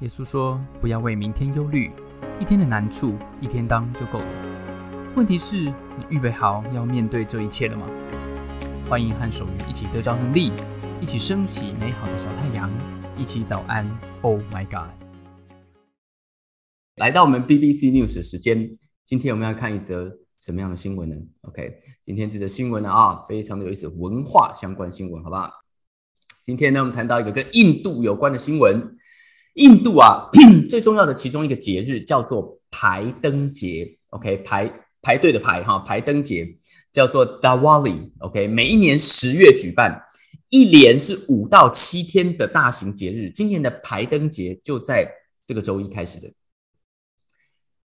耶稣说：“不要为明天忧虑，一天的难处一天当就够了。问题是，你预备好要面对这一切了吗？”欢迎和守愚一起得着能力，一起升起美好的小太阳，一起早安。Oh my God！来到我们 BBC News 时间，今天我们要看一则什么样的新闻呢？OK，今天这则新闻呢啊，非常的有意思，文化相关新闻，好不好？今天呢，我们谈到一个跟印度有关的新闻。印度啊，最重要的其中一个节日叫做排灯节，OK，排排队的排哈，排灯节叫做 Diwali，OK，每一年十月举办，一连是五到七天的大型节日。今年的排灯节就在这个周一开始的。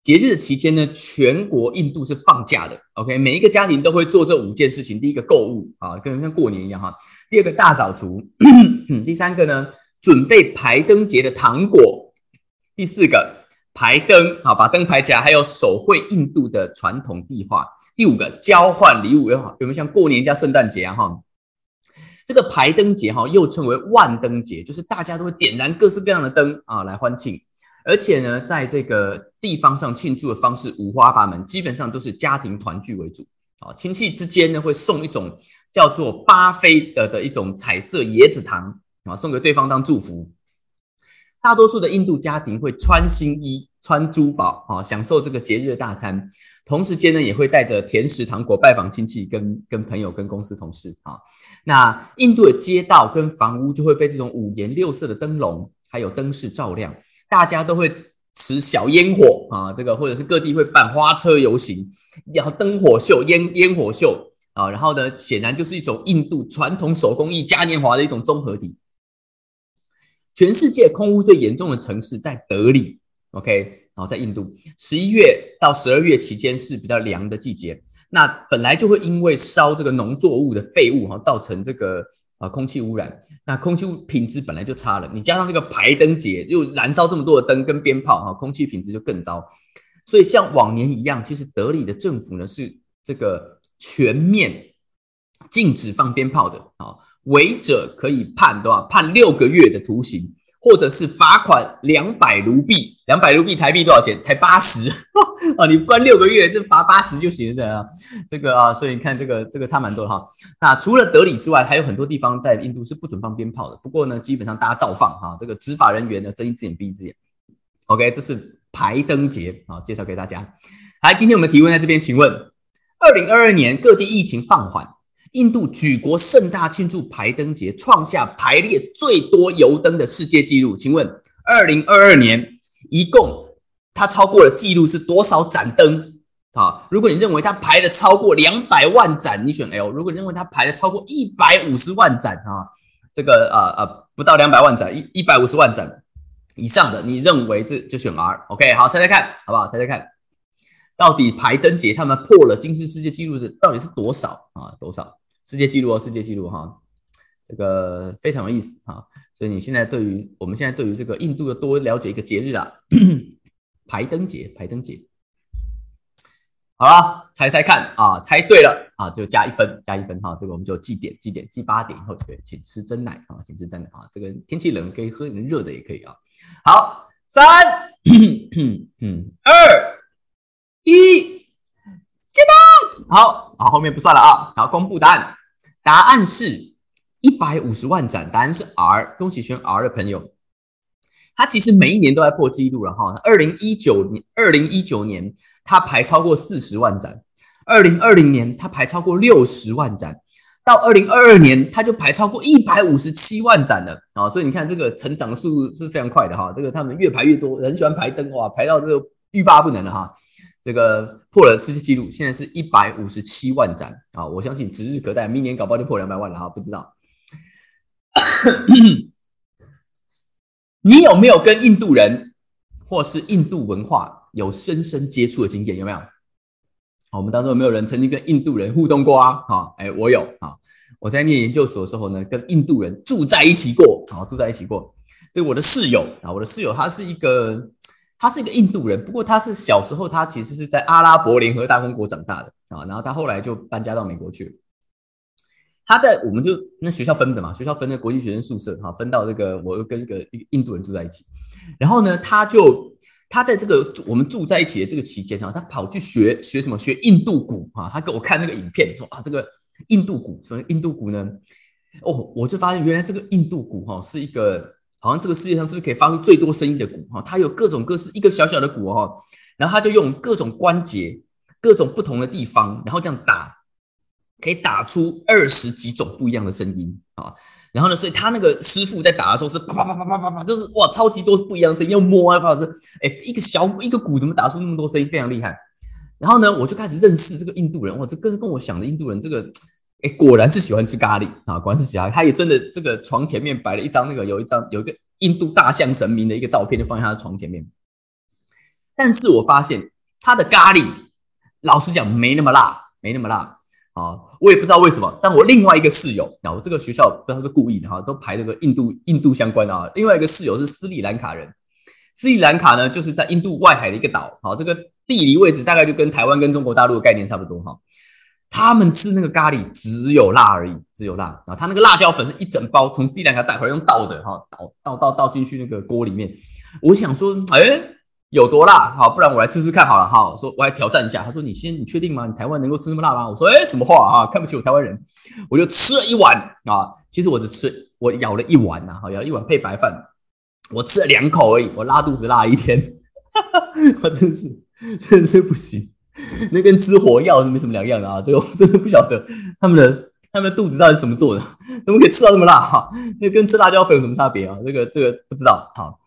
节日的期间呢，全国印度是放假的，OK，每一个家庭都会做这五件事情：第一个购物啊，跟像过年一样哈；第二个大扫除；第三个呢。准备排灯节的糖果，第四个排灯，好把灯排起来，还有手绘印度的传统地画。第五个交换礼物，有有没有像过年加圣诞节啊？哈，这个排灯节哈又称为万灯节，就是大家都会点燃各式各样的灯啊来欢庆，而且呢，在这个地方上庆祝的方式五花八门，基本上都是家庭团聚为主啊，亲戚之间呢会送一种叫做巴菲的的一种彩色椰子糖。啊，送给对方当祝福。大多数的印度家庭会穿新衣、穿珠宝，啊，享受这个节日的大餐。同时间呢，也会带着甜食、糖果拜访亲戚、跟跟朋友、跟公司同事。啊，那印度的街道跟房屋就会被这种五颜六色的灯笼还有灯饰照亮，大家都会持小烟火啊，这个或者是各地会办花车游行，然后灯火秀、烟烟火秀啊，然后呢，显然就是一种印度传统手工艺嘉年华的一种综合体。全世界空污最严重的城市在德里，OK，然后在印度，十一月到十二月期间是比较凉的季节。那本来就会因为烧这个农作物的废物哈，造成这个啊空气污染。那空气品质本来就差了，你加上这个排灯节又燃烧这么多的灯跟鞭炮哈，空气品质就更糟。所以像往年一样，其实德里的政府呢是这个全面禁止放鞭炮的啊。违者可以判对吧？判六个月的徒刑，或者是罚款两百卢币。两百卢币台币多少钱？才八十啊！你关六个月，就罚八十就行了，这样这个啊，所以你看这个这个差蛮多哈。那除了德里之外，还有很多地方在印度是不准放鞭炮的。不过呢，基本上大家照放哈。这个执法人员呢睁一只眼闭一只眼。OK，这是排灯节啊，介绍给大家。来，今天我们提问在这边，请问二零二二年各地疫情放缓。印度举国盛大庆祝排灯节，创下排列最多油灯的世界纪录。请问，二零二二年一共它超过了纪录是多少盏灯？啊，如果你认为它排了超过两百万盏，你选 L；如果你认为它排了超过一百五十万盏，啊，这个呃呃不到两百万盏，一一百五十万盏以上的，你认为这就选 R。OK，好，猜猜看，好不好？猜猜看，到底排灯节他们破了金氏世界纪录的到底是多少啊？多少？世界纪录哦，世界纪录哈，这个非常有意思哈。所以你现在对于我们现在对于这个印度要多了解一个节日啊，排灯节，排灯节。好了，猜猜看啊，猜对了啊，就加一分，加一分哈。这个我们就记点，记点，记八点以后，就可以，请吃真奶啊，请吃真奶啊。这个天气冷可以喝点热的也可以啊。好，三，嗯，二，一。好好，后面不算了啊。好，公布答案，答案是一百五十万盏，答案是 R。恭喜选 R 的朋友，他其实每一年都在破纪录了哈。二零一九年，二零一九年他排超过四十万盏，二零二零年他排超过六十万盏，到二零二二年他就排超过一百五十七万盏了啊。所以你看这个成长速度是非常快的哈。这个他们越排越多，很喜欢排灯哇，排到这个欲罢不能了哈。这个破了世界纪录，现在是一百五十七万盏啊！我相信指日可待，明年搞不好就破两百万了哈！不知道 你有没有跟印度人或是印度文化有深深接触的经验？有没有？我们当中有没有人曾经跟印度人互动过啊？好，哎，我有啊！我在念研究所的时候呢，跟印度人住在一起过，啊，住在一起过。这个我的室友啊，我的室友他是一个。他是一个印度人，不过他是小时候他其实是在阿拉伯联合大公国长大的啊，然后他后来就搬家到美国去。他在我们就那学校分的嘛，学校分的国际学生宿舍哈，分到这个我又跟一个印度人住在一起，然后呢，他就他在这个我们住在一起的这个期间哈，他跑去学学什么学印度鼓哈，他给我看那个影片说啊这个印度鼓，所以印度鼓呢，哦，我就发现原来这个印度鼓哈是一个好像这个世界上是不是可以发出最多声音的鼓哈，它有各种各式一个小小的鼓哈，然后他就用各种关节各种不同的地方，然后这样打。可以打出二十几种不一样的声音啊，然后呢，所以他那个师傅在打的时候是啪啪啪啪啪啪啪，就是哇，超级多不一样的声音，要摸啊，不好意，哎，一个小鼓一个鼓怎么打出那么多声音，非常厉害。然后呢，我就开始认识这个印度人，哇，这跟跟我想的印度人这个，哎，果然是喜欢吃咖喱啊，果然是喜欢，他也真的这个床前面摆了一张那个有一张有一个印度大象神明的一个照片，就放在他的床前面。但是我发现他的咖喱，老实讲没那么辣，没那么辣。啊，我也不知道为什么，但我另外一个室友，啊，我这个学校不是故意的哈，都排这个印度印度相关的啊。另外一个室友是斯里兰卡人，斯里兰卡呢就是在印度外海的一个岛，好，这个地理位置大概就跟台湾跟中国大陆的概念差不多哈。他们吃那个咖喱只有辣而已，只有辣啊。他那个辣椒粉是一整包从斯里兰卡带回来用倒的哈，倒倒倒倒进去那个锅里面。我想说，哎。有多辣？好，不然我来吃吃看好了。哈，说我来挑战一下。他说：“你先，你确定吗？你台湾能够吃那么辣吗？”我说：“哎，什么话啊？看不起我台湾人？”我就吃了一碗啊。其实我只吃，我咬了一碗呐，好，舀了一碗配白饭。我吃了两口而已，我拉肚子拉了一天，哈哈我真是真是不行。那跟吃火药是没什么两样的啊。这个我真的不晓得他们的他们的肚子到底是怎么做的，怎么可以吃到那么辣？哈，那跟吃辣椒粉有什么差别啊？这个这个不知道。好，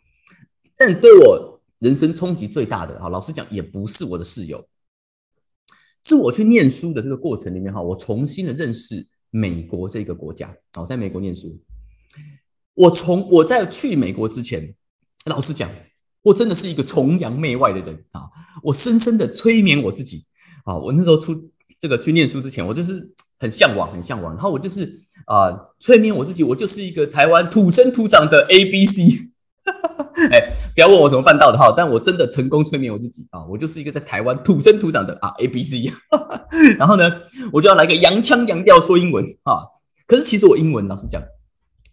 但对我。人生冲击最大的哈，老实讲也不是我的室友，是我去念书的这个过程里面哈，我重新的认识美国这个国家。我在美国念书，我从我在去美国之前，老实讲，我真的是一个崇洋媚外的人啊！我深深的催眠我自己啊！我那时候出这个去念书之前，我就是很向往，很向往，然后我就是啊，催眠我自己，我就是一个台湾土生土长的 A B C。哎，不要问我怎么办到的哈，但我真的成功催眠我自己啊！我就是一个在台湾土生土长的啊 A B C，然后呢，我就要来个洋腔洋调说英文啊！可是其实我英文老实讲，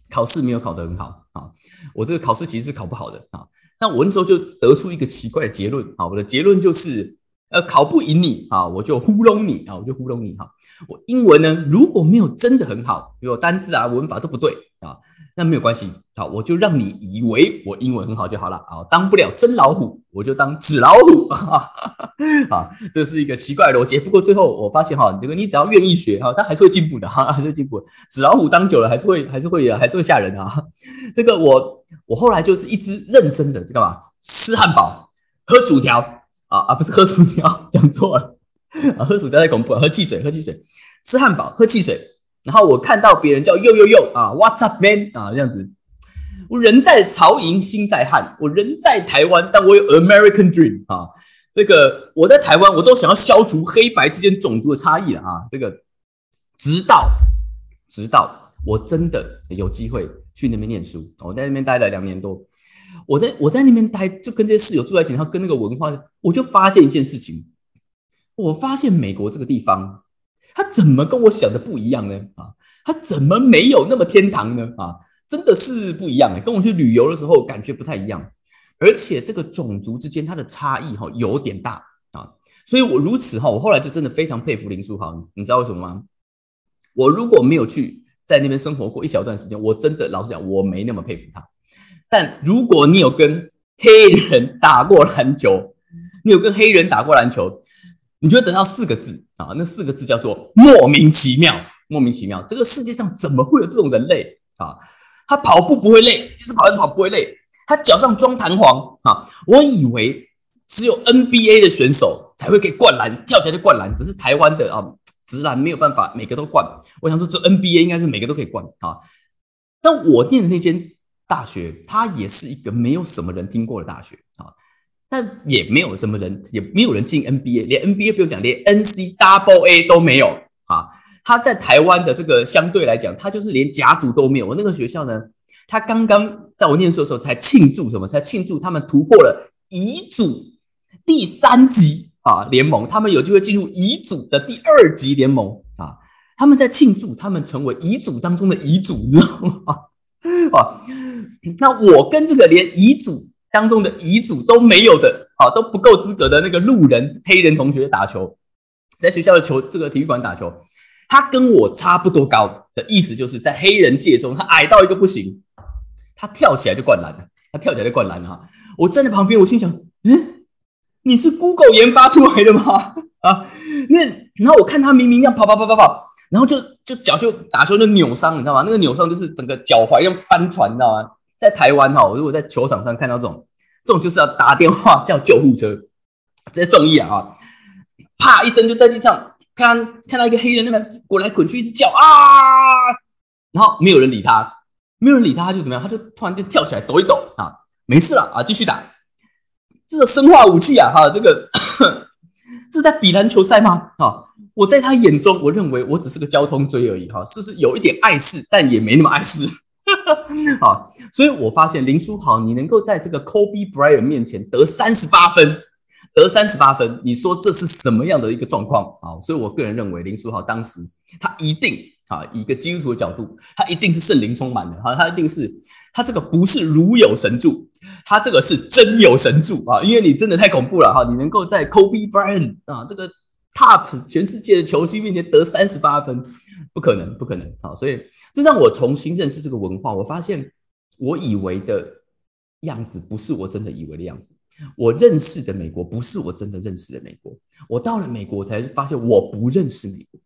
考试没有考得很好啊，我这个考试其实是考不好的啊。那我那时候就得出一个奇怪的结论啊，我的结论就是，呃，考不赢你啊，我就糊弄你啊，我就糊弄你哈。我英文呢，如果没有真的很好，比如单字啊、文法都不对啊。那没有关系，好，我就让你以为我英文很好就好了啊！当不了真老虎，我就当纸老虎啊！这是一个奇怪的逻辑。不过最后我发现哈，这个你只要愿意学哈，它还是会进步的哈，还是会进步。纸老虎当久了还是会还是会还是会吓人啊！这个我我后来就是一直认真的，这干嘛？吃汉堡，喝薯条啊啊！不是喝薯条，讲错了啊！喝薯条太恐怖了，喝汽水，喝汽水，吃汉堡，喝汽水。然后我看到别人叫又又又啊，What's up man 啊这样子，我人在曹营心在汉，我人在台湾，但我有 American dream 啊，这个我在台湾我都想要消除黑白之间种族的差异了啊，这个。直到直到我真的有机会去那边念书，我在那边待了两年多，我在我在那边待就跟这些室友住在一起，然后跟那个文化，我就发现一件事情，我发现美国这个地方。他怎么跟我想的不一样呢？啊，他怎么没有那么天堂呢？啊，真的是不一样哎，跟我去旅游的时候感觉不太一样，而且这个种族之间它的差异哈有点大啊，所以我如此哈，我后来就真的非常佩服林书豪，你知道为什么吗？我如果没有去在那边生活过一小段时间，我真的老实讲，我没那么佩服他。但如果你有跟黑人打过篮球，你有跟黑人打过篮球。你就会得到四个字啊，那四个字叫做莫名其妙。莫名其妙，这个世界上怎么会有这种人类啊？他跑步不会累，一直跑一直跑不会累。他脚上装弹簧啊！我以为只有 NBA 的选手才会给灌篮，跳起来就灌篮。只是台湾的啊，直男没有办法每个都灌。我想说，这 NBA 应该是每个都可以灌啊。但我念的那间大学，它也是一个没有什么人听过的大学啊。但也没有什么人，也没有人进 NBA，连 NBA 不用讲，连 NC Double A 都没有啊！他在台湾的这个相对来讲，他就是连甲组都没有。我那个学校呢，他刚刚在我念书的时候才庆祝什么？才庆祝他们突破了乙组第三级啊联盟，他们有机会进入乙组的第二级联盟啊！他们在庆祝他们成为乙组当中的乙组，你知道吗？啊，那我跟这个连乙组当中的遗嘱都没有的，啊，都不够资格的那个路人黑人同学打球，在学校的球这个体育馆打球，他跟我差不多高的意思，就是在黑人界中，他矮到一个不行，他跳起来就灌篮了，他跳起来就灌篮了。我站在旁边，我心想，嗯，你是 Google 研发出来的吗？啊，那然后我看他明明要跑跑跑跑跑。然后就就脚就打球就扭伤，你知道吗？那个扭伤就是整个脚踝像翻船，你知道吗？在台湾哈，如果在球场上看到这种，这种就是要打电话叫救护车，直接送医啊！啪一声就在地上看看到一个黑人那边滚来滚去，一直叫啊，然后没有人理他，没有人理他，他就怎么样？他就突然就跳起来抖一抖啊，没事了啊，继续打。这个生化武器啊，哈，这个 这在比篮球赛吗？啊？我在他眼中，我认为我只是个交通锥而已，哈，是是有一点碍事，但也没那么碍事，好，所以我发现林书豪，你能够在这个 Kobe Bryant 面前得三十八分，得三十八分，你说这是什么样的一个状况啊？所以我个人认为林书豪当时他一定啊，以一个基督徒的角度，他一定是圣灵充满的，哈，他一定是他这个不是如有神助，他这个是真有神助啊，因为你真的太恐怖了哈，你能够在 Kobe Bryant 啊这个。Top 全世界的球星面前得三十八分，不可能，不可能！好，所以这让我重新认识这个文化。我发现我以为的样子不是我真的以为的样子，我认识的美国不是我真的认识的美国。我到了美国才发现我不认识美国，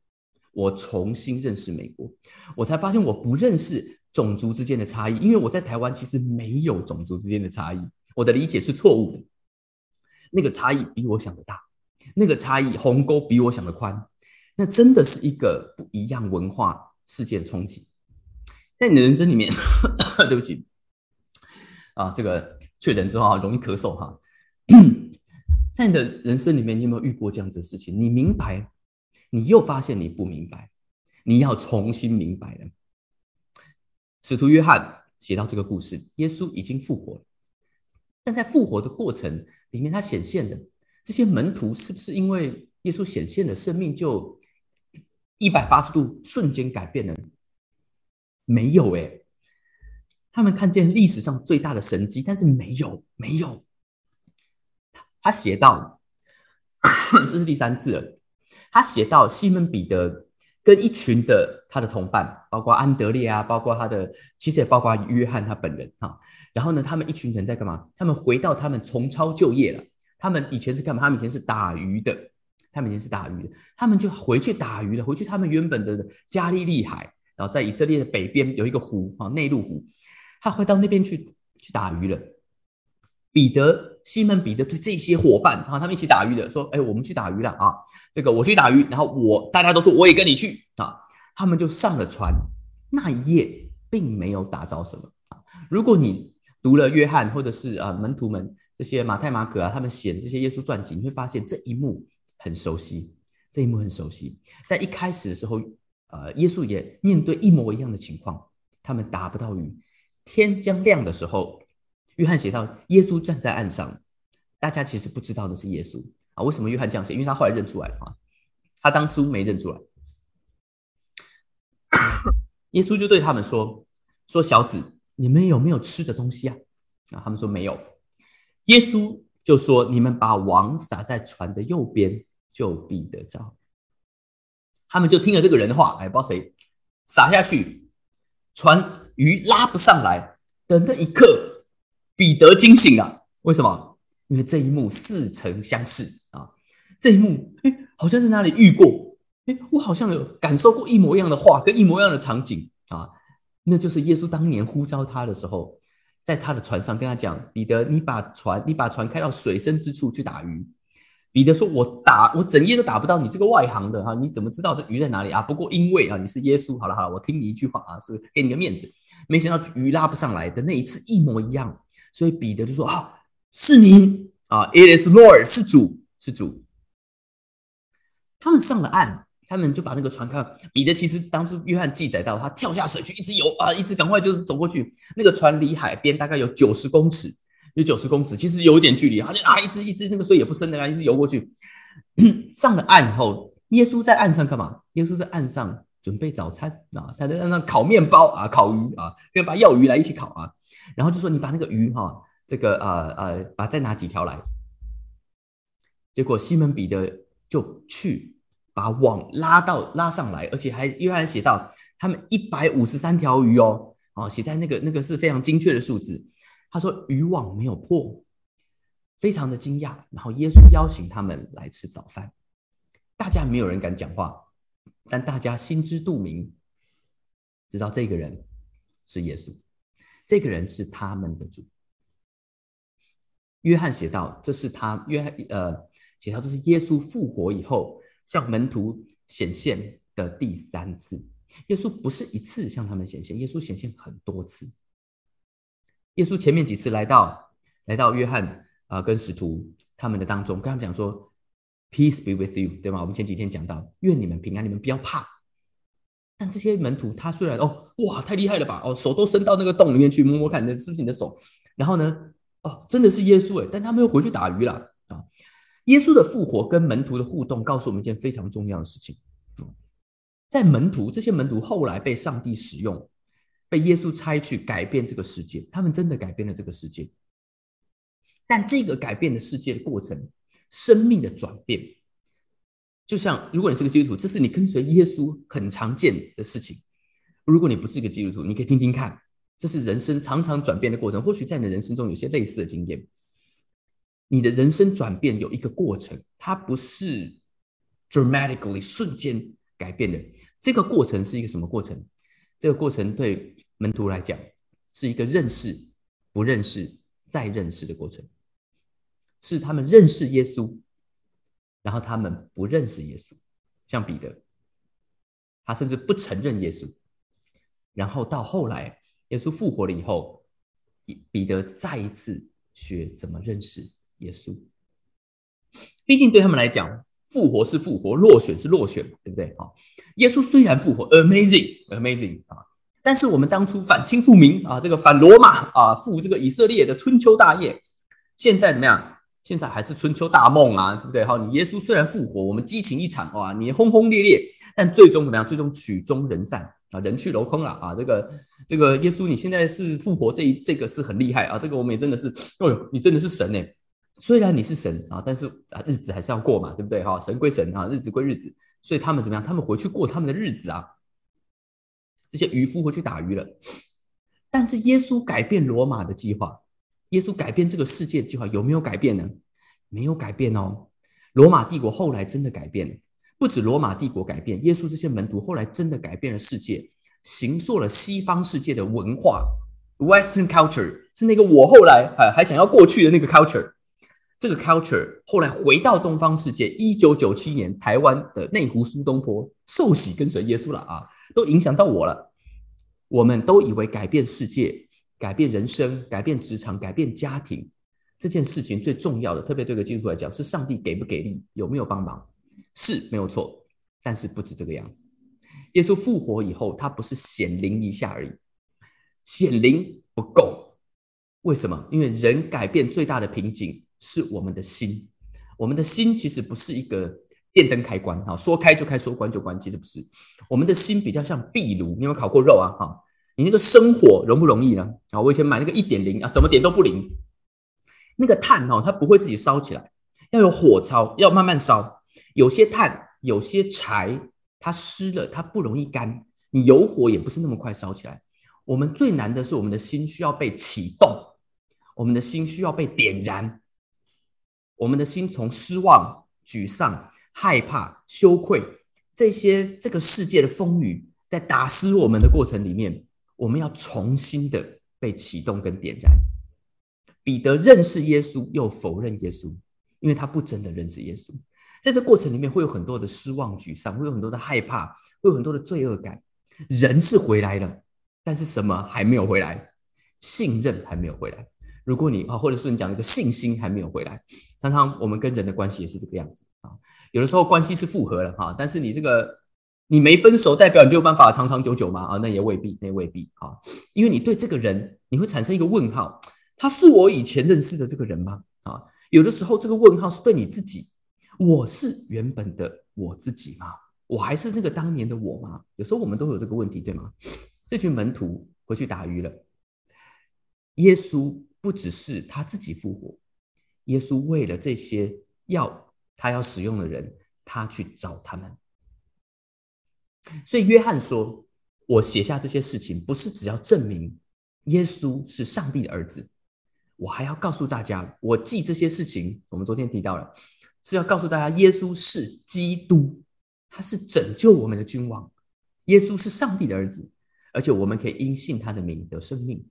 我重新认识美国，我才发现我不认识种族之间的差异。因为我在台湾其实没有种族之间的差异，我的理解是错误的，那个差异比我想的大。那个差异鸿沟比我想的宽，那真的是一个不一样文化世界的冲击。在你的人生里面，对不起啊，这个确诊之后，容易咳嗽哈。在你的人生里面，你有没有遇过这样子的事情？你明白，你又发现你不明白，你要重新明白了。使徒约翰写到这个故事，耶稣已经复活了，但在复活的过程里面，他显现的。这些门徒是不是因为耶稣显现的生命就一百八十度瞬间改变了？没有诶，他们看见历史上最大的神迹，但是没有没有。他写到，这是第三次了。他写到西门彼得跟一群的他的同伴，包括安德烈啊，包括他的，其实也包括约翰他本人哈。然后呢，他们一群人在干嘛？他们回到他们重操旧业了。他们以前是干嘛？他们以前是打鱼的，他们以前是打鱼的，他们就回去打鱼了，回去他们原本的加利利海，然后在以色列的北边有一个湖啊，内陆湖，他会到那边去去打鱼了。彼得、西门彼得对这些伙伴啊，他们一起打鱼的，说：“哎，我们去打鱼了啊！这个我去打鱼，然后我大家都说我也跟你去啊。”他们就上了船，那一夜并没有打着什么。如果你读了约翰或者是啊门徒们。这些马太、马可啊，他们写的这些耶稣传记，你会发现这一幕很熟悉，这一幕很熟悉。在一开始的时候，呃，耶稣也面对一模一样的情况，他们打不到鱼。天将亮的时候，约翰写到耶稣站在岸上，大家其实不知道的是耶稣啊。为什么约翰这样写？因为他后来认出来了啊，他当初没认出来。耶稣就对他们说：“说小子，你们有没有吃的东西啊？”啊，他们说没有。耶稣就说：“你们把网撒在船的右边，就必得着。”他们就听了这个人的话，哎，不知道谁撒下去，船鱼拉不上来的那一刻，彼得惊醒了。为什么？因为这一幕似曾相识啊！这一幕，哎，好像是哪里遇过？哎，我好像有感受过一模一样的话，跟一模一样的场景啊！那就是耶稣当年呼召他的时候。在他的船上跟他讲：“彼得，你把船，你把船开到水深之处去打鱼。”彼得说：“我打，我整夜都打不到你这个外行的哈，你怎么知道这鱼在哪里啊？不过因为啊，你是耶稣，好了好了，我听你一句话啊，是给你个面子。没想到鱼拉不上来的那一次一模一样，所以彼得就说：啊，是你啊，It is Lord，是主，是主。他们上了岸。”他们就把那个船看，彼得其实当初约翰记载到，他跳下水去，一直游啊，一直赶快就是走过去。那个船离海边大概有九十公尺，有九十公尺，其实有一点距离。他就啊，一只一只那个水也不深的啊，一直游过去。上了岸以后，耶稣在岸上干嘛？耶稣在岸上准备早餐啊，他在那烤面包啊，烤鱼啊，跟把要鱼来一起烤啊，然后就说你把那个鱼哈，这个呃呃，把再拿几条来。结果西门彼得就去把网拉到拉上来，而且还约翰写到他们一百五十三条鱼哦，哦，写在那个那个是非常精确的数字。他说渔网没有破，非常的惊讶。然后耶稣邀请他们来吃早饭，大家没有人敢讲话。但大家心知肚明，知道这个人是耶稣，这个人是他们的主。约翰写道：“这是他约翰呃写道，这是耶稣复活以后向门徒显现的第三次。耶稣不是一次向他们显现，耶稣显现很多次。耶稣前面几次来到来到约翰啊跟使徒他们的当中，跟他们讲说。” Peace be with you，对吗？我们前几天讲到，愿你们平安，你们不要怕。但这些门徒，他虽然哦，哇，太厉害了吧？哦，手都伸到那个洞里面去摸摸看，那是不是你的手？然后呢，哦，真的是耶稣诶，但他们又回去打鱼了啊。耶稣的复活跟门徒的互动，告诉我们一件非常重要的事情。在门徒这些门徒后来被上帝使用，被耶稣差去改变这个世界，他们真的改变了这个世界。但这个改变的世界的过程。生命的转变，就像如果你是个基督徒，这是你跟随耶稣很常见的事情。如果你不是一个基督徒，你可以听听看，这是人生常常转变的过程。或许在你的人生中有些类似的经验。你的人生转变有一个过程，它不是 dramatically 瞬间改变的。这个过程是一个什么过程？这个过程对门徒来讲是一个认识、不认识、再认识的过程。是他们认识耶稣，然后他们不认识耶稣，像彼得，他甚至不承认耶稣，然后到后来耶稣复活了以后，彼得再一次学怎么认识耶稣。毕竟对他们来讲，复活是复活，落选是落选，对不对？啊，耶稣虽然复活，amazing，amazing 啊，但是我们当初反清复明啊，这个反罗马啊，复这个以色列的春秋大业，现在怎么样？现在还是春秋大梦啊，对不对？好，你耶稣虽然复活，我们激情一场哇，你轰轰烈烈，但最终怎么样？最终曲终人散啊，人去楼空了啊！这个这个耶稣，你现在是复活，这这个是很厉害啊！这个我们也真的是，哦呦，你真的是神呢。虽然你是神啊，但是啊，日子还是要过嘛，对不对？哈，神归神啊，日子归日子，所以他们怎么样？他们回去过他们的日子啊。这些渔夫回去打鱼了，但是耶稣改变罗马的计划。耶稣改变这个世界的计划有没有改变呢？没有改变哦。罗马帝国后来真的改变了，不止罗马帝国改变，耶稣这些门徒后来真的改变了世界，形塑了西方世界的文化，Western culture 是那个我后来啊还想要过去的那个 culture。这个 culture 后来回到东方世界，一九九七年台湾的内湖苏东坡受洗跟随耶稣了啊，都影响到我了。我们都以为改变世界。改变人生、改变职场、改变家庭这件事情最重要的，特别对个基督徒来讲，是上帝给不给力，有没有帮忙，是没有错。但是不止这个样子，耶稣复活以后，他不是显灵一下而已，显灵不够。为什么？因为人改变最大的瓶颈是我们的心，我们的心其实不是一个电灯开关哈，说开就开，说关就关，其实不是。我们的心比较像壁炉，你有没有烤过肉啊？哈。你那个生火容不容易呢？啊，我以前买那个一点零啊，怎么点都不灵。那个炭哈，它不会自己烧起来，要有火烧，要慢慢烧。有些炭，有些柴，它湿了，它不容易干。你有火也不是那么快烧起来。我们最难的是我们的心需要被启动，我们的心需要被点燃。我们的心从失望、沮丧、害怕、羞愧这些这个世界的风雨，在打湿我们的过程里面。我们要重新的被启动跟点燃。彼得认识耶稣，又否认耶稣，因为他不真的认识耶稣。在这过程里面，会有很多的失望、沮丧，会有很多的害怕，会有很多的罪恶感。人是回来了，但是什么还没有回来？信任还没有回来。如果你啊，或者是你讲一个信心还没有回来，常常我们跟人的关系也是这个样子。有的时候关系是复合了哈，但是你这个。你没分手，代表你就有办法长长久久吗？啊，那也未必，那也未必啊，因为你对这个人，你会产生一个问号：他是我以前认识的这个人吗？啊，有的时候这个问号是对你自己，我是原本的我自己吗？我还是那个当年的我吗？有时候我们都有这个问题，对吗？这群门徒回去打鱼了。耶稣不只是他自己复活，耶稣为了这些要他要使用的人，他去找他们。所以约翰说：“我写下这些事情，不是只要证明耶稣是上帝的儿子，我还要告诉大家，我记这些事情。我们昨天提到了，是要告诉大家，耶稣是基督，他是拯救我们的君王，耶稣是上帝的儿子，而且我们可以因信他的名得生命。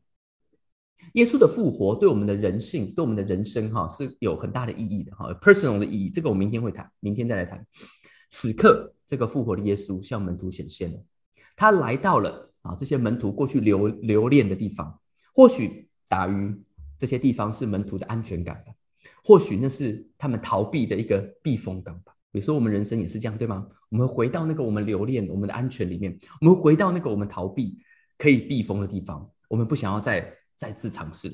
耶稣的复活对我们的人性，对我们的人生，哈是有很大的意义的，哈，personal 的意义。这个我明天会谈，明天再来谈。此刻。”这个复活的耶稣向门徒显现了，他来到了啊这些门徒过去留留恋的地方。或许打鱼这些地方是门徒的安全感吧，或许那是他们逃避的一个避风港吧。有时候我们人生也是这样，对吗？我们回到那个我们留恋、我们的安全里面，我们回到那个我们逃避可以避风的地方，我们不想要再再次尝试。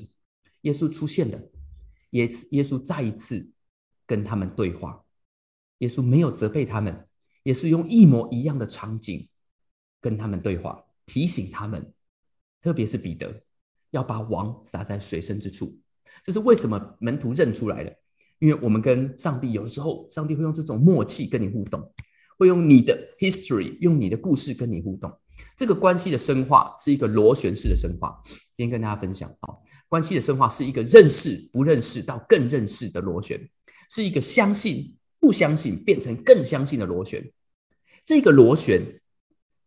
耶稣出现了，耶耶稣再一次跟他们对话，耶稣没有责备他们。也是用一模一样的场景跟他们对话，提醒他们，特别是彼得，要把网撒在水深之处。这是为什么门徒认出来了？因为我们跟上帝有时候，上帝会用这种默契跟你互动，会用你的 history，用你的故事跟你互动。这个关系的深化是一个螺旋式的深化。今天跟大家分享啊，关系的深化是一个认识不认识到更认识的螺旋，是一个相信。不相信变成更相信的螺旋，这个螺旋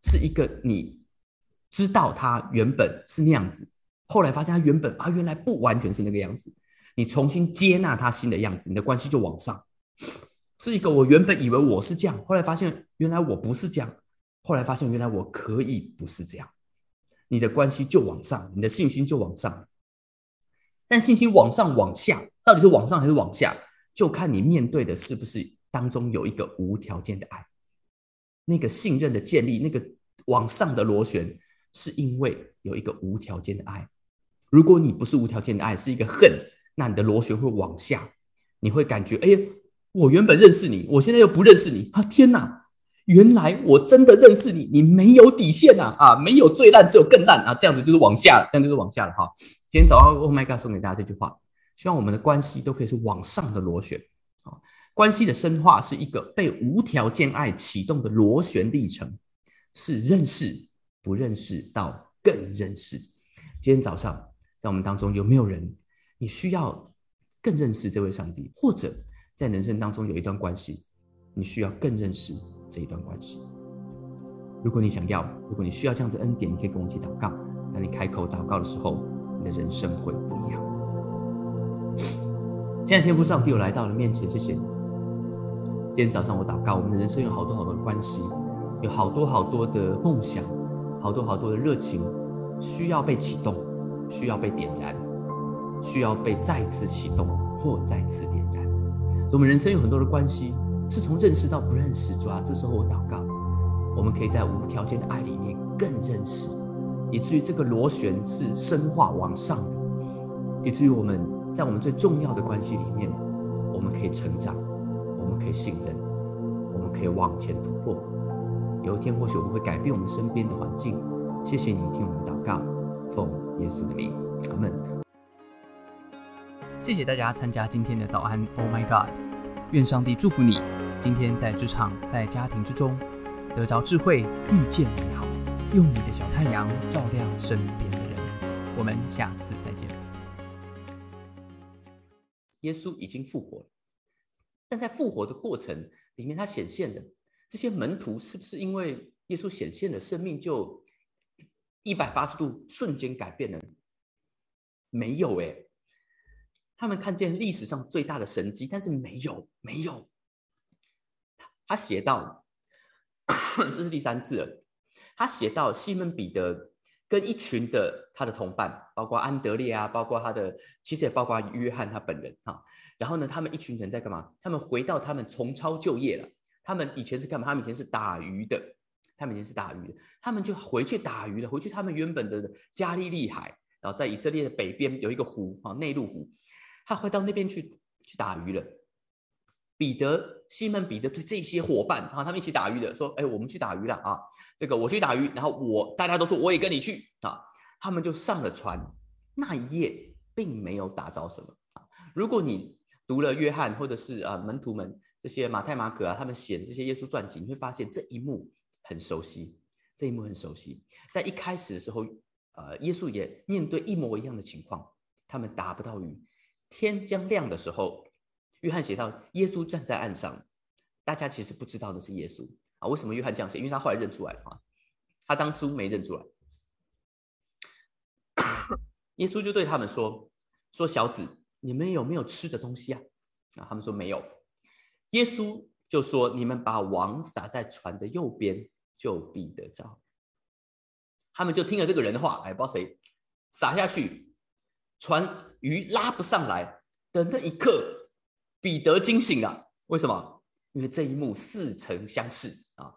是一个你知道它原本是那样子，后来发现它原本啊原来不完全是那个样子，你重新接纳它新的样子，你的关系就往上。是一个我原本以为我是这样，后来发现原来我不是这样，后来发现原来我可以不是这样，你的关系就往上，你的信心就往上。但信心往上往下，到底是往上还是往下？就看你面对的是不是当中有一个无条件的爱，那个信任的建立，那个往上的螺旋，是因为有一个无条件的爱。如果你不是无条件的爱，是一个恨，那你的螺旋会往下，你会感觉，哎呀，我原本认识你，我现在又不认识你啊！天哪，原来我真的认识你，你没有底线呐！啊，没有最烂，只有更烂啊！这样子就是往下，这样就是往下了哈。今天早上，Oh my God，送给大家这句话。希望我们的关系都可以是往上的螺旋啊！关系的深化是一个被无条件爱启动的螺旋历程，是认识不认识到更认识。今天早上在我们当中有没有人，你需要更认识这位上帝，或者在人生当中有一段关系，你需要更认识这一段关系？如果你想要，如果你需要这样子恩典，你可以跟我一起祷告。当你开口祷告的时候，你的人生会不一样。现在天父上帝又来到了面前，谢谢你。今天早上我祷告，我们的人生有好多好多的关系，有好多好多的梦想，好多好多的热情，需要被启动，需要被点燃，需要被再次启动或再次点燃。我们人生有很多的关系，是从认识到不认识。主啊，这时候我祷告，我们可以在无条件的爱里面更认识，以至于这个螺旋是深化往上的，以至于我们。在我们最重要的关系里面，我们可以成长，我们可以信任，我们可以往前突破。有一天，或许我们会改变我们身边的环境。谢谢你听我们祷告，奉耶稣的名，阿门。谢谢大家参加今天的早安，Oh my God！愿上帝祝福你，今天在职场、在家庭之中得着智慧，遇见美好，用你的小太阳照亮身边的人。我们下次再见。耶稣已经复活了，但在复活的过程里面，他显现的这些门徒，是不是因为耶稣显现的生命就一百八十度瞬间改变了？没有哎，他们看见历史上最大的神迹，但是没有，没有。他写到，这是第三次了。他写到西门彼得。跟一群的他的同伴，包括安德烈啊，包括他的，其实也包括约翰他本人哈。然后呢，他们一群人在干嘛？他们回到他们重操旧业了。他们以前是干嘛？他们以前是打鱼的，他们以前是打鱼的，他们就回去打鱼了。回去他们原本的加利利海，然后在以色列的北边有一个湖啊，内陆湖，他回到那边去去打鱼了。彼得、西门彼得对这些伙伴啊，他们一起打鱼的，说：“哎，我们去打鱼了啊！这个我去打鱼，然后我大家都说我也跟你去啊。”他们就上了船。那一夜并没有打着什么啊。如果你读了约翰或者是啊门徒们这些马太、马可啊，他们写的这些耶稣传记，你会发现这一幕很熟悉。这一幕很熟悉，在一开始的时候，呃，耶稣也面对一模一样的情况，他们打不到鱼。天将亮的时候。约翰写到，耶稣站在岸上，大家其实不知道的是耶稣啊。为什么约翰这样写？因为他后来认出来了啊，他当初没认出来。耶稣就对他们说：“说小子，你们有没有吃的东西啊？”啊，他们说没有。耶稣就说：“你们把网撒在船的右边，就必得着。”他们就听了这个人的话，哎，不知道谁撒下去，船鱼拉不上来的那一刻。彼得惊醒了，为什么？因为这一幕似曾相识啊！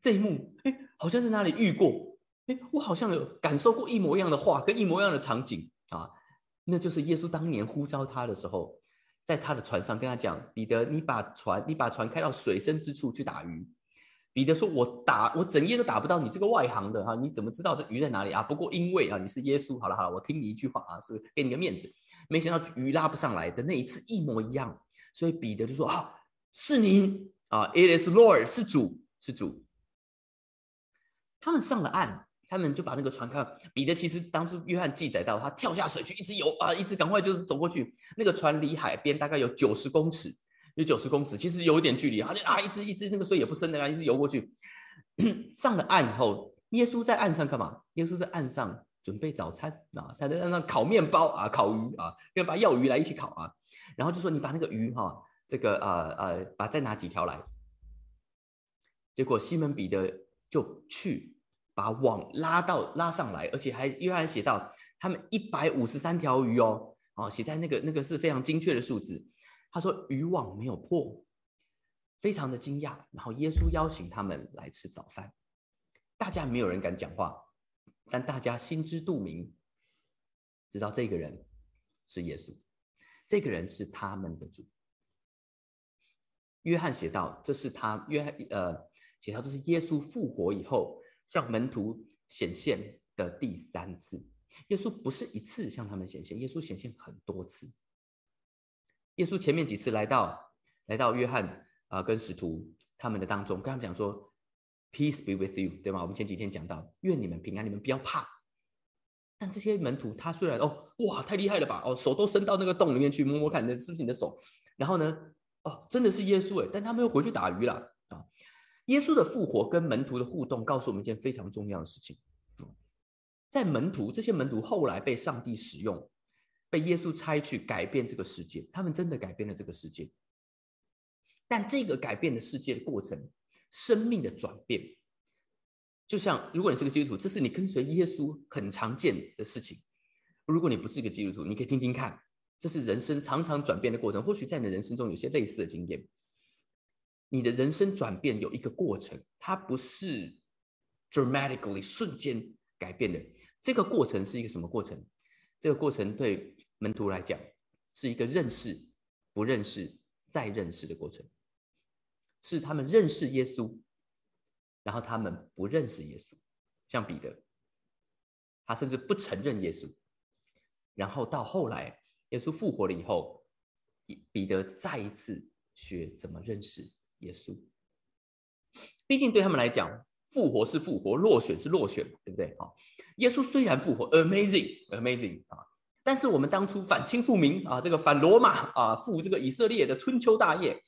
这一幕，哎，好像在哪里遇过？哎，我好像有感受过一模一样的话，跟一模一样的场景啊！那就是耶稣当年呼召他的时候，在他的船上跟他讲：“彼得，你把船，你把船开到水深之处去打鱼。”彼得说：“我打，我整夜都打不到你这个外行的哈，你怎么知道这鱼在哪里啊？不过因为啊，你是耶稣，好了好了，我听你一句话啊，是给你个面子。没想到鱼拉不上来的那一次一模一样。”所以彼得就说：“啊，是你啊，It is Lord，是主，是主。”他们上了岸，他们就把那个船开。彼得其实当初约翰记载到，他跳下水去，一直游啊，一直赶快就是走过去。那个船离海边大概有九十公尺，有九十公尺，其实有一点距离。他就啊，一直一直那个水也不深的啊，一直游过去。上了岸以后，耶稣在岸上干嘛？耶稣在岸上准备早餐啊，他在岸上烤面包啊，烤鱼啊，要把要鱼来一起烤啊。然后就说你把那个鱼哈，这个呃呃，把再拿几条来。结果西门彼得就去把网拉到拉上来，而且还约翰写到他们一百五十三条鱼哦，哦写在那个那个是非常精确的数字。他说渔网没有破，非常的惊讶。然后耶稣邀请他们来吃早饭，大家没有人敢讲话，但大家心知肚明，知道这个人是耶稣。这个人是他们的主。约翰写道：“这是他约翰呃写到这是耶稣复活以后向门徒显现的第三次。耶稣不是一次向他们显现，耶稣显现很多次。耶稣前面几次来到来到约翰啊跟使徒他们的当中，跟他们讲说：‘Peace be with you’，对吗？我们前几天讲到，愿你们平安，你们不要怕。”但这些门徒，他虽然哦，哇，太厉害了吧，哦，手都伸到那个洞里面去摸摸看，那是不是你的手？然后呢，哦，真的是耶稣哎，但他们又回去打鱼了啊。耶稣的复活跟门徒的互动，告诉我们一件非常重要的事情：在门徒这些门徒后来被上帝使用，被耶稣差去改变这个世界，他们真的改变了这个世界。但这个改变的世界的过程，生命的转变。就像如果你是个基督徒，这是你跟随耶稣很常见的事情。如果你不是一个基督徒，你可以听听看，这是人生常常转变的过程。或许在你的人生中有些类似的经验。你的人生转变有一个过程，它不是 dramatically 瞬间改变的。这个过程是一个什么过程？这个过程对门徒来讲是一个认识、不认识、再认识的过程，是他们认识耶稣。然后他们不认识耶稣，像彼得，他甚至不承认耶稣。然后到后来，耶稣复活了以后，彼得再一次学怎么认识耶稣。毕竟对他们来讲，复活是复活，落选是落选，对不对？好，耶稣虽然复活，amazing，amazing 啊，但是我们当初反清复明啊，这个反罗马啊，复这个以色列的春秋大业，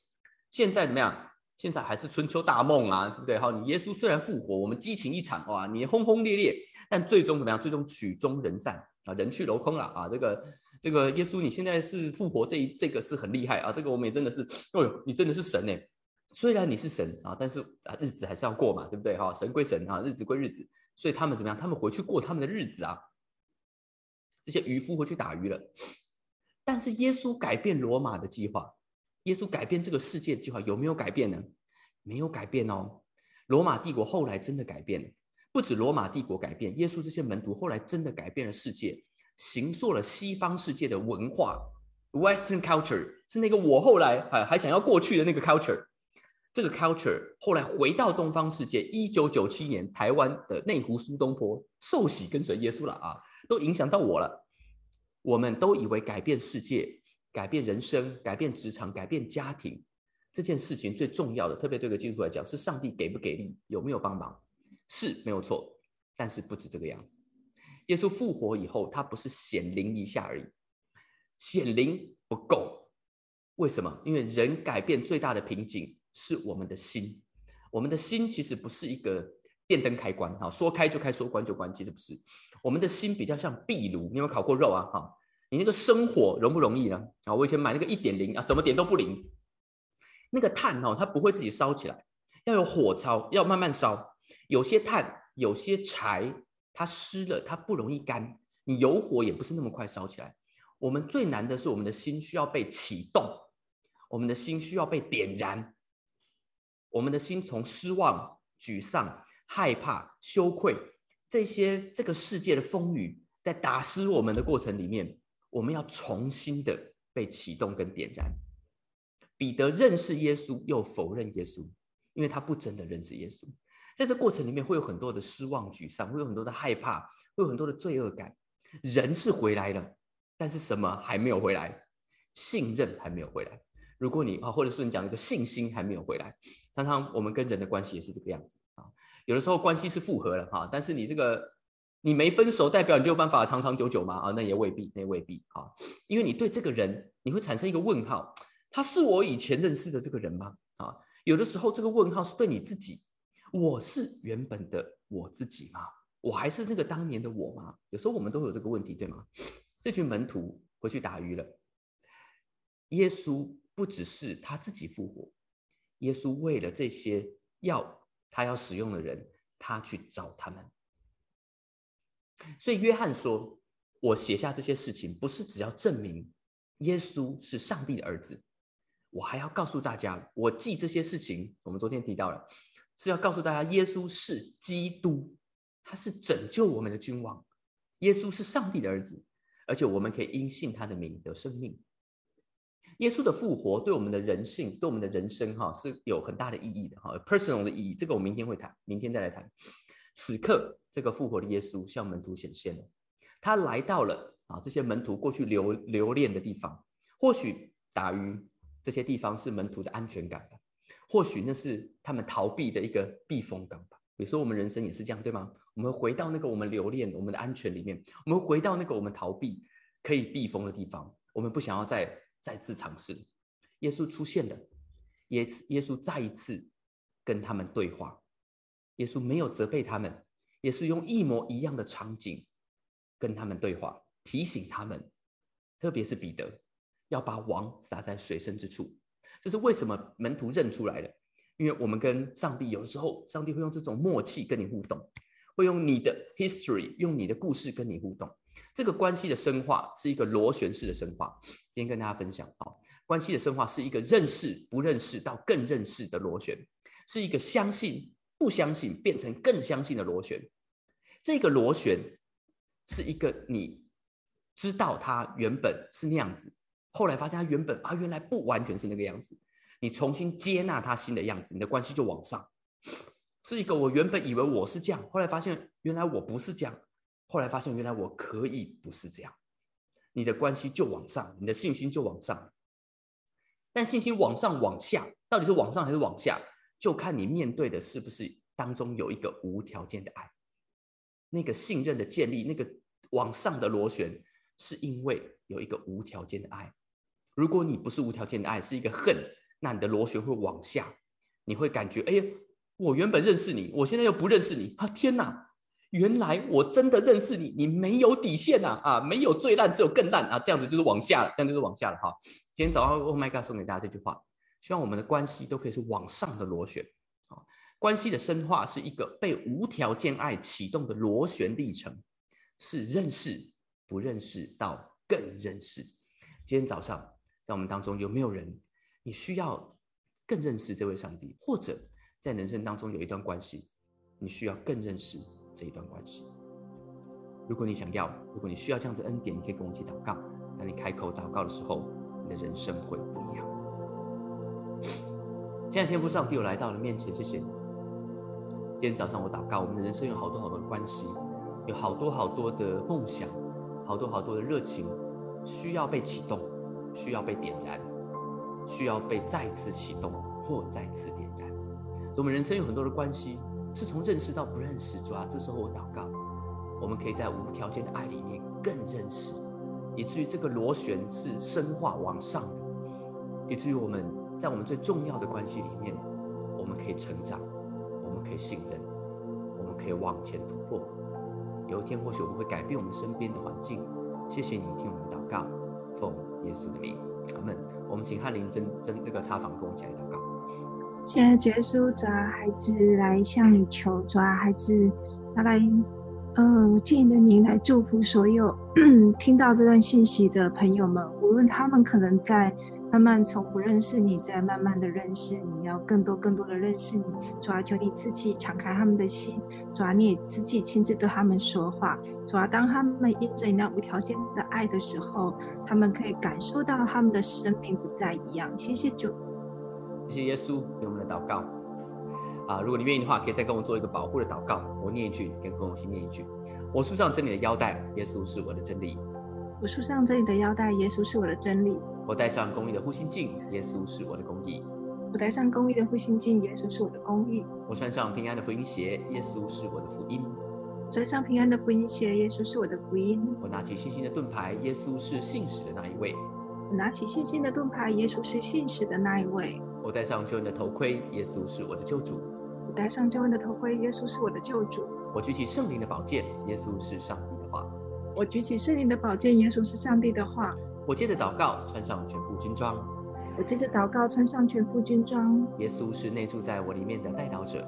现在怎么样？现在还是春秋大梦啊，对不对？好，你耶稣虽然复活，我们激情一场哇，你轰轰烈烈，但最终怎么样？最终曲终人散啊，人去楼空了啊。这个这个耶稣，你现在是复活，这这个是很厉害啊。这个我们也真的是，哦呦，你真的是神哎！虽然你是神啊，但是啊，日子还是要过嘛，对不对？哈，神归神啊，日子归日子。所以他们怎么样？他们回去过他们的日子啊。这些渔夫回去打鱼了，但是耶稣改变罗马的计划。耶稣改变这个世界的计划有没有改变呢？没有改变哦。罗马帝国后来真的改变了，不止罗马帝国改变，耶稣这些门徒后来真的改变了世界，形塑了西方世界的文化 （Western culture） 是那个我后来还还想要过去的那个 culture。这个 culture 后来回到东方世界，一九九七年台湾的内湖苏东坡受洗跟随耶稣了啊，都影响到我了。我们都以为改变世界、改变人生、改变职场、改变家庭这件事情最重要的，特别对个基督徒来讲，是上帝给不给力，有没有帮忙，是没有错。但是不止这个样子，耶稣复活以后，他不是显灵一下而已，显灵不够。为什么？因为人改变最大的瓶颈。是我们的心，我们的心其实不是一个电灯开关哈，说开就开，说关就关，其实不是。我们的心比较像壁炉，你有没有烤过肉啊？哈，你那个生火容不容易呢？啊，我以前买那个一点零啊，怎么点都不灵。那个炭哈，它不会自己烧起来，要有火烧，要慢慢烧。有些炭，有些柴，它湿了，它不容易干。你有火也不是那么快烧起来。我们最难的是我们的心需要被启动，我们的心需要被点燃。我们的心从失望、沮丧、害怕、羞愧这些这个世界的风雨，在打湿我们的过程里面，我们要重新的被启动跟点燃。彼得认识耶稣，又否认耶稣，因为他不真的认识耶稣。在这过程里面，会有很多的失望、沮丧，会有很多的害怕，会有很多的罪恶感。人是回来了，但是什么还没有回来？信任还没有回来。如果你啊，或者是你讲一个信心还没有回来，常常我们跟人的关系也是这个样子啊。有的时候关系是复合了哈，但是你这个你没分手，代表你就有办法长长久久吗？啊，那也未必，那也未必啊。因为你对这个人，你会产生一个问号：他是我以前认识的这个人吗？啊，有的时候这个问号是对你自己：我是原本的我自己吗？我还是那个当年的我吗？有时候我们都有这个问题，对吗？这群门徒回去打鱼了，耶稣。不只是他自己复活，耶稣为了这些要他要使用的人，他去找他们。所以约翰说：“我写下这些事情，不是只要证明耶稣是上帝的儿子，我还要告诉大家，我记这些事情。我们昨天提到了，是要告诉大家，耶稣是基督，他是拯救我们的君王，耶稣是上帝的儿子，而且我们可以因信他的名得生命。”耶稣的复活对我们的人性、对我们的人生，哈是有很大的意义的，哈，personal 的意义。这个我明天会谈，明天再来谈。此刻，这个复活的耶稣向门徒显现了，他来到了啊这些门徒过去留留恋的地方。或许打鱼这些地方是门徒的安全感吧，或许那是他们逃避的一个避风港吧。有时候我们人生也是这样，对吗？我们回到那个我们留恋、我们的安全里面，我们回到那个我们逃避可以避风的地方，我们不想要再。再次尝试，耶稣出现了，耶耶稣再一次跟他们对话。耶稣没有责备他们，也是用一模一样的场景跟他们对话，提醒他们，特别是彼得，要把网撒在水深之处。这是为什么门徒认出来了？因为我们跟上帝有时候，上帝会用这种默契跟你互动，会用你的 history，用你的故事跟你互动。这个关系的深化是一个螺旋式的深化。今天跟大家分享啊，关系的深化是一个认识不认识到更认识的螺旋，是一个相信不相信变成更相信的螺旋。这个螺旋是一个你知道他原本是那样子，后来发现他原本啊原来不完全是那个样子，你重新接纳他新的样子，你的关系就往上。是一个我原本以为我是这样，后来发现原来我不是这样。后来发现，原来我可以不是这样，你的关系就往上，你的信心就往上。但信心往上往下，到底是往上还是往下，就看你面对的是不是当中有一个无条件的爱。那个信任的建立，那个往上的螺旋，是因为有一个无条件的爱。如果你不是无条件的爱，是一个恨，那你的螺旋会往下，你会感觉，哎呀，我原本认识你，我现在又不认识你啊！天哪！原来我真的认识你，你没有底线呐啊，没有最烂，只有更烂啊，这样子就是往下了，这样就是往下了哈。今天早上 Oh my God 送给大家这句话，希望我们的关系都可以是往上的螺旋啊。关系的深化是一个被无条件爱启动的螺旋历程，是认识不认识到更认识。今天早上在我们当中有没有人，你需要更认识这位上帝，或者在人生当中有一段关系，你需要更认识？这一段关系，如果你想要，如果你需要这样子恩典，你可以跟我一起祷告。当你开口祷告的时候，你的人生会不一样。现在天父上帝，我来到了面前，谢谢你。今天早上我祷告，我们的人生有好多好多的关系，有好多好多的梦想，好多好多的热情，需要被启动，需要被点燃，需要被再次启动或再次点燃。我们人生有很多的关系，是从认识到不认识。主啊，这时候我祷告，我们可以在无条件的爱里面更认识，以至于这个螺旋是深化往上的，以至于我们在我们最重要的关系里面，我们可以成长，我们可以信任，我们可以往前突破。有一天，或许我们会改变我们身边的环境。谢谢你听我们祷告，奉耶稣的名，阿门。我们请翰林真真这个茶房跟我一起来祷告。现在结束，抓孩子来向你求，抓孩子，他来，呃，借你的名来祝福所有 听到这段信息的朋友们，无论他们可能在慢慢从不认识你，再慢慢的认识你，要更多更多的认识你，主要求你自己敞开他们的心，主要你也自己亲自对他们说话，主要当他们因着你那无条件的爱的时候，他们可以感受到他们的生命不再一样。谢谢主。谢谢耶稣给我们的祷告啊！如果你愿意的话，可以再跟我做一个保护的祷告。我念一句，跟跟我一起念一句。我束上真理的腰带，耶稣是我的真理。我束上真理的腰带，耶稣是我的真理。我戴上公义的护心镜，耶稣是我的公义。我戴上公义的护心镜，耶稣是我的公义。我穿上平安的福音鞋，耶稣是我的福音。穿上平安的福音鞋，耶稣是我的福音。我拿起信心的盾牌，耶稣是信使的那一位。我拿起信心的盾牌，耶稣是信使的那一位。我戴上救恩的头盔，耶稣是我的救主。我戴上救恩的头盔，耶稣是我的救主。我举起圣灵的宝剑，耶稣是上帝的话。我举起圣灵的宝剑，耶稣是上帝的话。我接着祷告，穿上全副军装。我接着祷告，穿上全副军装。耶稣是内住在我里面的带导者。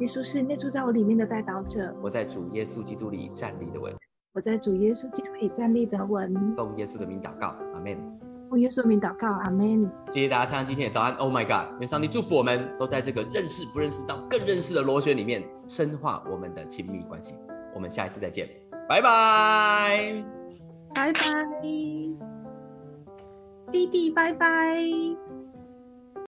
耶稣是内住在我里面的带导者。我在主耶稣基督里站立的稳。我在主耶稣基督里站立的稳。奉耶稣的名祷告，阿门。奉耶稣名祷告，阿门。谢谢大家参加今天的早安，Oh my God！愿上帝祝福我们，都在这个认识不认识到更认识的螺旋里面，深化我们的亲密关系。我们下一次再见，拜拜，拜拜，弟弟，拜拜。